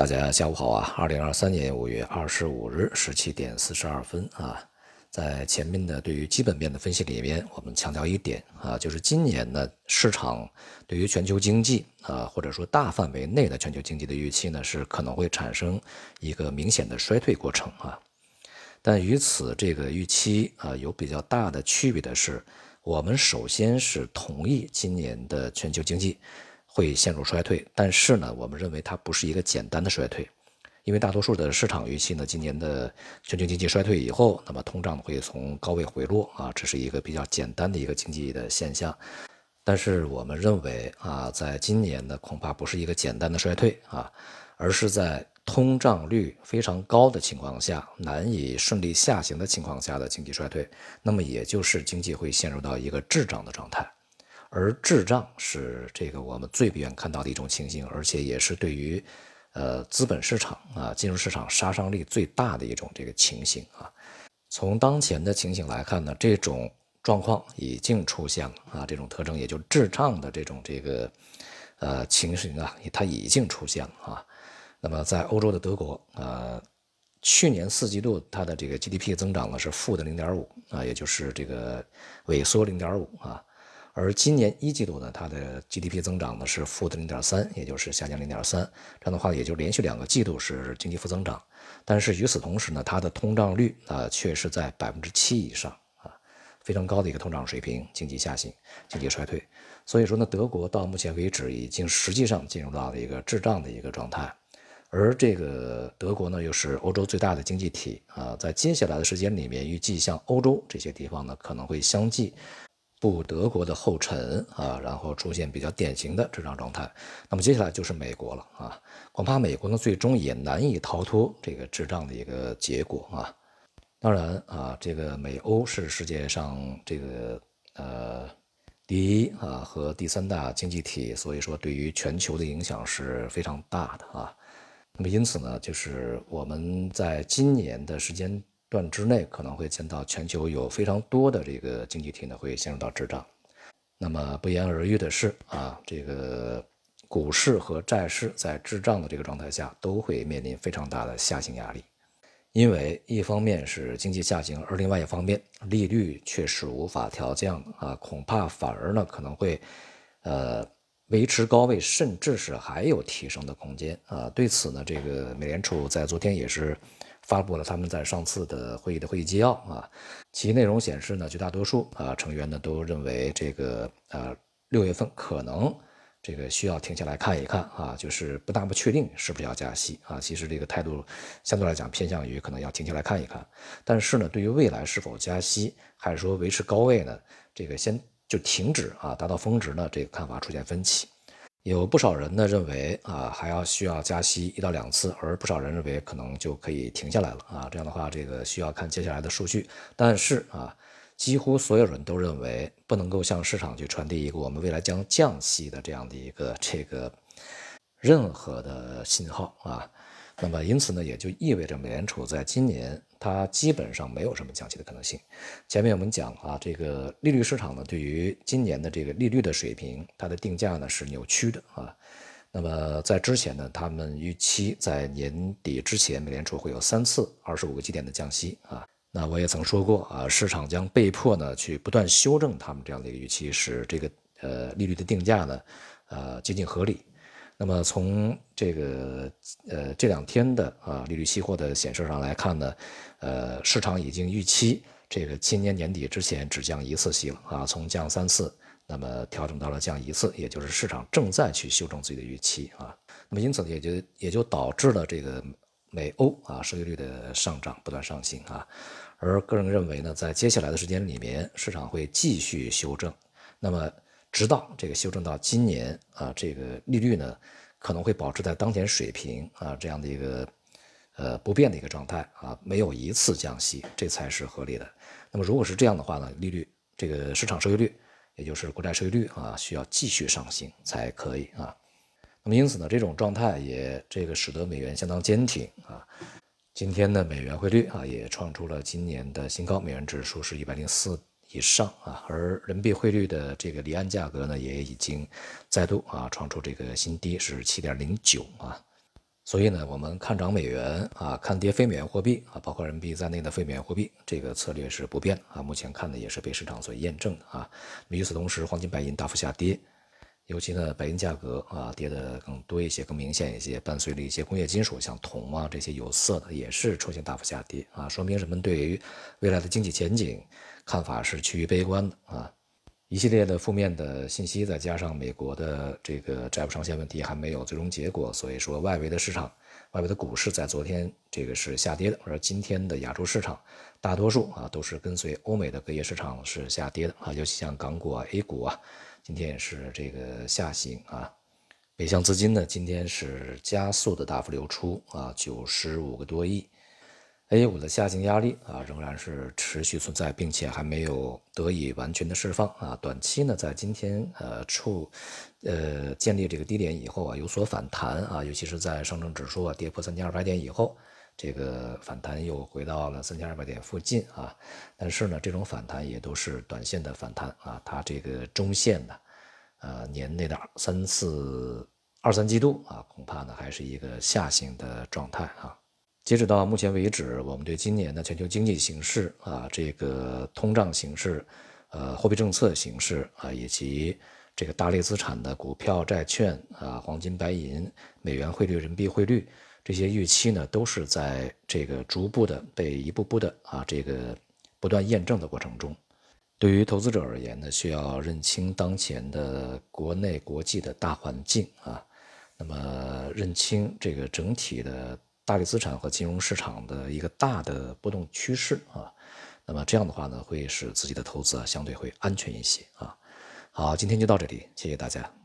大家下午好啊！二零二三年五月二十五日十七点四十二分啊，在前面的对于基本面的分析里面，我们强调一点啊，就是今年呢市场对于全球经济啊，或者说大范围内的全球经济的预期呢，是可能会产生一个明显的衰退过程啊。但与此这个预期啊有比较大的区别的是，我们首先是同意今年的全球经济。会陷入衰退，但是呢，我们认为它不是一个简单的衰退，因为大多数的市场预期呢，今年的全球经济衰退以后，那么通胀会从高位回落啊，这是一个比较简单的一个经济的现象。但是我们认为啊，在今年呢，恐怕不是一个简单的衰退啊，而是在通胀率非常高的情况下，难以顺利下行的情况下的经济衰退，那么也就是经济会陷入到一个滞胀的状态。而滞胀是这个我们最不愿看到的一种情形，而且也是对于，呃，资本市场啊、金融市场杀伤力最大的一种这个情形啊。从当前的情形来看呢，这种状况已经出现了啊，这种特征也就滞胀的这种这个，呃，情形啊，它已经出现了啊。那么在欧洲的德国，呃，去年四季度它的这个 GDP 增长呢是负的零点五啊，也就是这个萎缩零点五啊。而今年一季度呢，它的 GDP 增长呢是负的零点三，也就是下降零点三。这样的话，也就连续两个季度是经济负增长。但是与此同时呢，它的通胀率啊却是在百分之七以上啊，非常高的一个通胀水平，经济下行，经济衰退。所以说呢，德国到目前为止已经实际上进入到了一个滞胀的一个状态。而这个德国呢，又是欧洲最大的经济体啊，在接下来的时间里面，预计像欧洲这些地方呢，可能会相继。步德国的后尘啊，然后出现比较典型的滞胀状态。那么接下来就是美国了啊，恐怕美国呢最终也难以逃脱这个滞胀的一个结果啊。当然啊，这个美欧是世界上这个呃第一啊和第三大经济体，所以说对于全球的影响是非常大的啊。那么因此呢，就是我们在今年的时间。段之内可能会见到全球有非常多的这个经济体呢会陷入到滞胀，那么不言而喻的是啊，这个股市和债市在滞胀的这个状态下都会面临非常大的下行压力，因为一方面是经济下行，而另外一方面利率确实无法调降啊，恐怕反而呢可能会呃维持高位，甚至是还有提升的空间啊。对此呢，这个美联储在昨天也是。发布了他们在上次的会议的会议纪要啊，其内容显示呢，绝大多数啊成员呢都认为这个呃六月份可能这个需要停下来看一看啊，就是不大不确定是不是要加息啊。其实这个态度相对来讲偏向于可能要停下来看一看，但是呢，对于未来是否加息还是说维持高位呢，这个先就停止啊，达到峰值呢，这个看法出现分歧。有不少人呢认为啊还要需要加息一到两次，而不少人认为可能就可以停下来了啊。这样的话，这个需要看接下来的数据。但是啊，几乎所有人都认为不能够向市场去传递一个我们未来将降息的这样的一个这个任何的信号啊。那么因此呢，也就意味着美联储在今年。它基本上没有什么降息的可能性。前面我们讲啊，这个利率市场呢，对于今年的这个利率的水平，它的定价呢是扭曲的啊。那么在之前呢，他们预期在年底之前，美联储会有三次二十五个基点的降息啊。那我也曾说过啊，市场将被迫呢去不断修正他们这样的一个预期，使这个呃利率的定价呢呃接近合理。那么从这个呃这两天的啊利率期货的显示上来看呢，呃市场已经预期这个今年年底之前只降一次息了啊，从降三次，那么调整到了降一次，也就是市场正在去修正自己的预期啊。那么因此也就也就导致了这个美欧啊收益率的上涨不断上行啊。而个人认为呢，在接下来的时间里面，市场会继续修正。那么。直到这个修正到今年啊，这个利率呢可能会保持在当前水平啊这样的一个呃不变的一个状态啊，没有一次降息，这才是合理的。那么如果是这样的话呢，利率这个市场收益率，也就是国债收益率啊，需要继续上行才可以啊。那么因此呢，这种状态也这个使得美元相当坚挺啊。今天的美元汇率啊也创出了今年的新高，美元指数是一百零四。以上啊，而人民币汇率的这个离岸价格呢，也已经再度啊创出这个新低，是七点零九啊。所以呢，我们看涨美元啊，看跌非美元货币啊，包括人民币在内的非美元货币，这个策略是不变啊。目前看的也是被市场所验证的啊。与此同时，黄金、白银大幅下跌，尤其呢，白银价格啊跌得更多一些、更明显一些，伴随着一些工业金属，像铜啊这些有色的也是出现大幅下跌啊，说明人们对于未来的经济前景看法是趋于悲观的啊。一系列的负面的信息，再加上美国的这个债务上限问题还没有最终结果，所以说外围的市场、外围的股市在昨天这个是下跌的，而今天的亚洲市场大多数啊都是跟随欧美的各业市场是下跌的啊，尤其像港股啊、A 股啊，今天也是这个下行啊。北向资金呢，今天是加速的大幅流出啊，九十五个多亿。A 股的下行压力啊，仍然是持续存在，并且还没有得以完全的释放啊。短期呢，在今天呃触呃建立这个低点以后啊，有所反弹啊，尤其是在上证指数啊跌破三千二百点以后，这个反弹又回到了三千二百点附近啊。但是呢，这种反弹也都是短线的反弹啊，它这个中线的呃年内的三四二三季度啊，恐怕呢还是一个下行的状态啊。截止到目前为止，我们对今年的全球经济形势啊，这个通胀形势，呃，货币政策形势啊，以及这个大类资产的股票、债券啊、黄金、白银、美元汇率、人民币汇率这些预期呢，都是在这个逐步的被一步步的啊，这个不断验证的过程中。对于投资者而言呢，需要认清当前的国内国际的大环境啊，那么认清这个整体的。大类资产和金融市场的一个大的波动趋势啊，那么这样的话呢，会使自己的投资啊相对会安全一些啊。好，今天就到这里，谢谢大家。